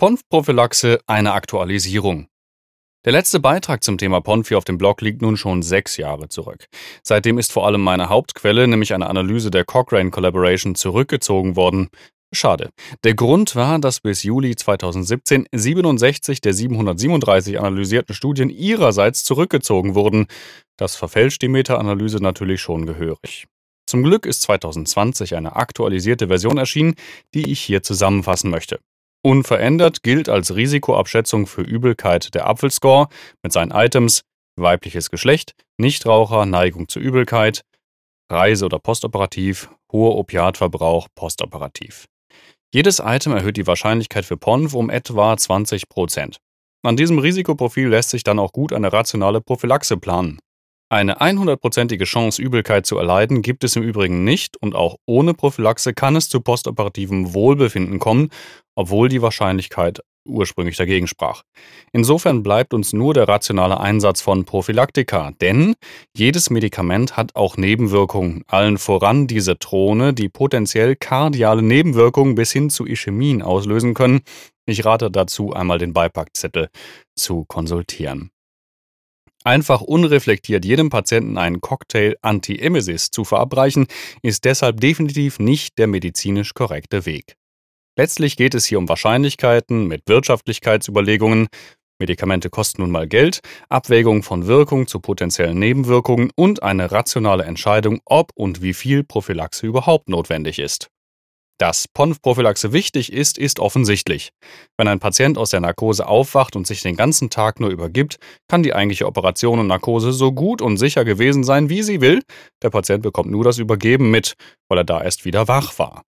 PONF-Prophylaxe eine Aktualisierung. Der letzte Beitrag zum Thema PONFI auf dem Blog liegt nun schon sechs Jahre zurück. Seitdem ist vor allem meine Hauptquelle, nämlich eine Analyse der Cochrane Collaboration, zurückgezogen worden. Schade. Der Grund war, dass bis Juli 2017 67 der 737 analysierten Studien ihrerseits zurückgezogen wurden. Das verfälscht die Meta-Analyse natürlich schon gehörig. Zum Glück ist 2020 eine aktualisierte Version erschienen, die ich hier zusammenfassen möchte. Unverändert gilt als Risikoabschätzung für Übelkeit der Apfelscore mit seinen Items weibliches Geschlecht, Nichtraucher, Neigung zur Übelkeit, Reise- oder postoperativ, hoher Opiatverbrauch postoperativ. Jedes Item erhöht die Wahrscheinlichkeit für PONV um etwa 20% An diesem Risikoprofil lässt sich dann auch gut eine rationale Prophylaxe planen. Eine 100%ige Chance, Übelkeit zu erleiden, gibt es im Übrigen nicht und auch ohne Prophylaxe kann es zu postoperativem Wohlbefinden kommen, obwohl die Wahrscheinlichkeit ursprünglich dagegen sprach. Insofern bleibt uns nur der rationale Einsatz von Prophylaktika, denn jedes Medikament hat auch Nebenwirkungen, allen voran diese Throne, die potenziell kardiale Nebenwirkungen bis hin zu Ischämien auslösen können. Ich rate dazu, einmal den Beipackzettel zu konsultieren. Einfach unreflektiert jedem Patienten einen Cocktail Anti-Emesis zu verabreichen, ist deshalb definitiv nicht der medizinisch korrekte Weg. Letztlich geht es hier um Wahrscheinlichkeiten mit Wirtschaftlichkeitsüberlegungen. Medikamente kosten nun mal Geld, Abwägung von Wirkung zu potenziellen Nebenwirkungen und eine rationale Entscheidung, ob und wie viel Prophylaxe überhaupt notwendig ist. Dass PONF-Prophylaxe wichtig ist, ist offensichtlich. Wenn ein Patient aus der Narkose aufwacht und sich den ganzen Tag nur übergibt, kann die eigentliche Operation und Narkose so gut und sicher gewesen sein, wie sie will. Der Patient bekommt nur das Übergeben mit, weil er da erst wieder wach war.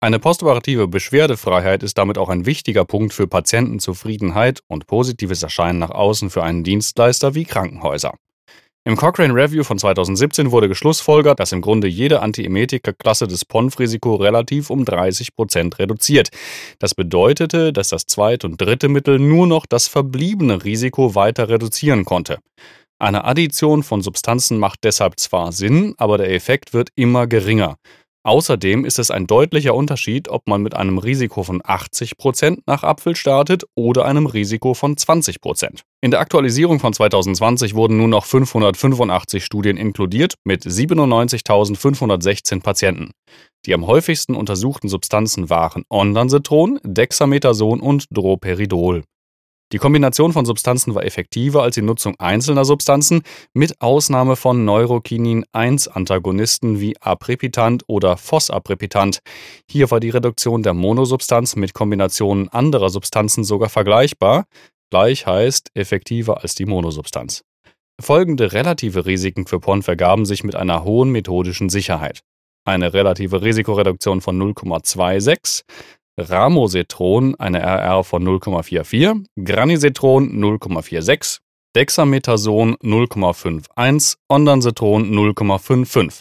Eine postoperative Beschwerdefreiheit ist damit auch ein wichtiger Punkt für Patientenzufriedenheit und positives Erscheinen nach außen für einen Dienstleister wie Krankenhäuser. Im Cochrane Review von 2017 wurde geschlussfolgert, dass im Grunde jede Antiemetika-Klasse das PONF-Risiko relativ um 30 Prozent reduziert. Das bedeutete, dass das zweite und dritte Mittel nur noch das verbliebene Risiko weiter reduzieren konnte. Eine Addition von Substanzen macht deshalb zwar Sinn, aber der Effekt wird immer geringer. Außerdem ist es ein deutlicher Unterschied, ob man mit einem Risiko von 80% nach Apfel startet oder einem Risiko von 20%. In der Aktualisierung von 2020 wurden nun noch 585 Studien inkludiert mit 97.516 Patienten. Die am häufigsten untersuchten Substanzen waren Ondansetron, Dexamethason und Droperidol. Die Kombination von Substanzen war effektiver als die Nutzung einzelner Substanzen, mit Ausnahme von Neurokinin-1-Antagonisten wie Aprepitant oder Phosaprepitant. Hier war die Reduktion der Monosubstanz mit Kombinationen anderer Substanzen sogar vergleichbar, gleich heißt effektiver als die Monosubstanz. Folgende relative Risiken für PON vergaben sich mit einer hohen methodischen Sicherheit. Eine relative Risikoreduktion von 0,26, Ramosetron eine RR von 0,44, Granisetron 0,46, Dexamethason 0,51, Ondansetron 0,55.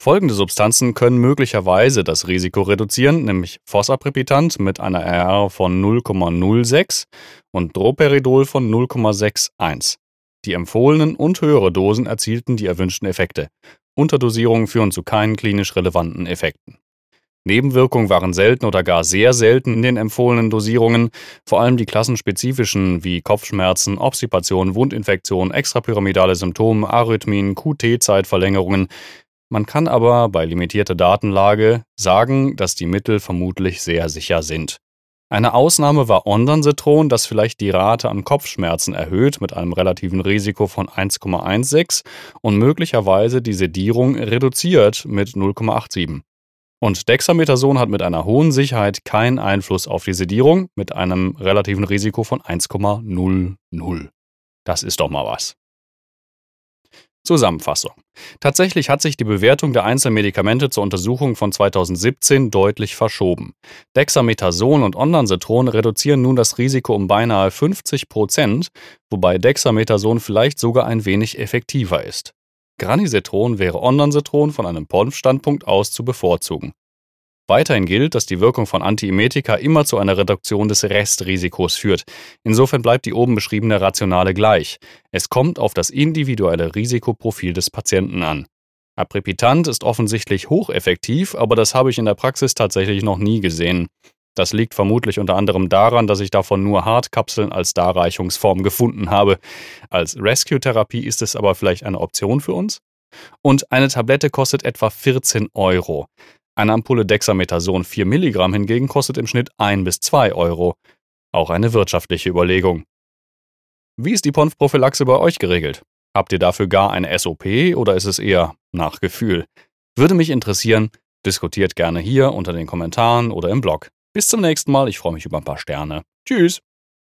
Folgende Substanzen können möglicherweise das Risiko reduzieren, nämlich Phosaprepitant mit einer RR von 0,06 und Droperidol von 0,61. Die empfohlenen und höhere Dosen erzielten die erwünschten Effekte. Unterdosierungen führen zu keinen klinisch relevanten Effekten. Nebenwirkungen waren selten oder gar sehr selten in den empfohlenen Dosierungen, vor allem die klassenspezifischen wie Kopfschmerzen, Obstipation, Wundinfektion, extrapyramidale Symptome, Arrhythmien, QT-Zeitverlängerungen. Man kann aber bei limitierter Datenlage sagen, dass die Mittel vermutlich sehr sicher sind. Eine Ausnahme war Ondansetron, das vielleicht die Rate an Kopfschmerzen erhöht mit einem relativen Risiko von 1,16 und möglicherweise die Sedierung reduziert mit 0,87. Und Dexamethason hat mit einer hohen Sicherheit keinen Einfluss auf die Sedierung mit einem relativen Risiko von 1,00. Das ist doch mal was. Zusammenfassung. Tatsächlich hat sich die Bewertung der einzelnen Medikamente zur Untersuchung von 2017 deutlich verschoben. Dexamethason und Ondansetron reduzieren nun das Risiko um beinahe 50 Prozent, wobei Dexamethason vielleicht sogar ein wenig effektiver ist. Granisetron wäre Ondansetron von einem PONF-Standpunkt aus zu bevorzugen. Weiterhin gilt, dass die Wirkung von Antiemetika immer zu einer Reduktion des Restrisikos führt. Insofern bleibt die oben beschriebene Rationale gleich. Es kommt auf das individuelle Risikoprofil des Patienten an. Aprepitant ist offensichtlich hocheffektiv, aber das habe ich in der Praxis tatsächlich noch nie gesehen. Das liegt vermutlich unter anderem daran, dass ich davon nur Hartkapseln als Darreichungsform gefunden habe. Als Rescue-Therapie ist es aber vielleicht eine Option für uns? Und eine Tablette kostet etwa 14 Euro. Eine Ampulle Dexamethason 4 Milligramm hingegen kostet im Schnitt 1 bis 2 Euro. Auch eine wirtschaftliche Überlegung. Wie ist die Ponf-Prophylaxe bei euch geregelt? Habt ihr dafür gar eine SOP oder ist es eher nach Gefühl? Würde mich interessieren, diskutiert gerne hier unter den Kommentaren oder im Blog. Bis zum nächsten Mal, ich freue mich über ein paar Sterne. Tschüss!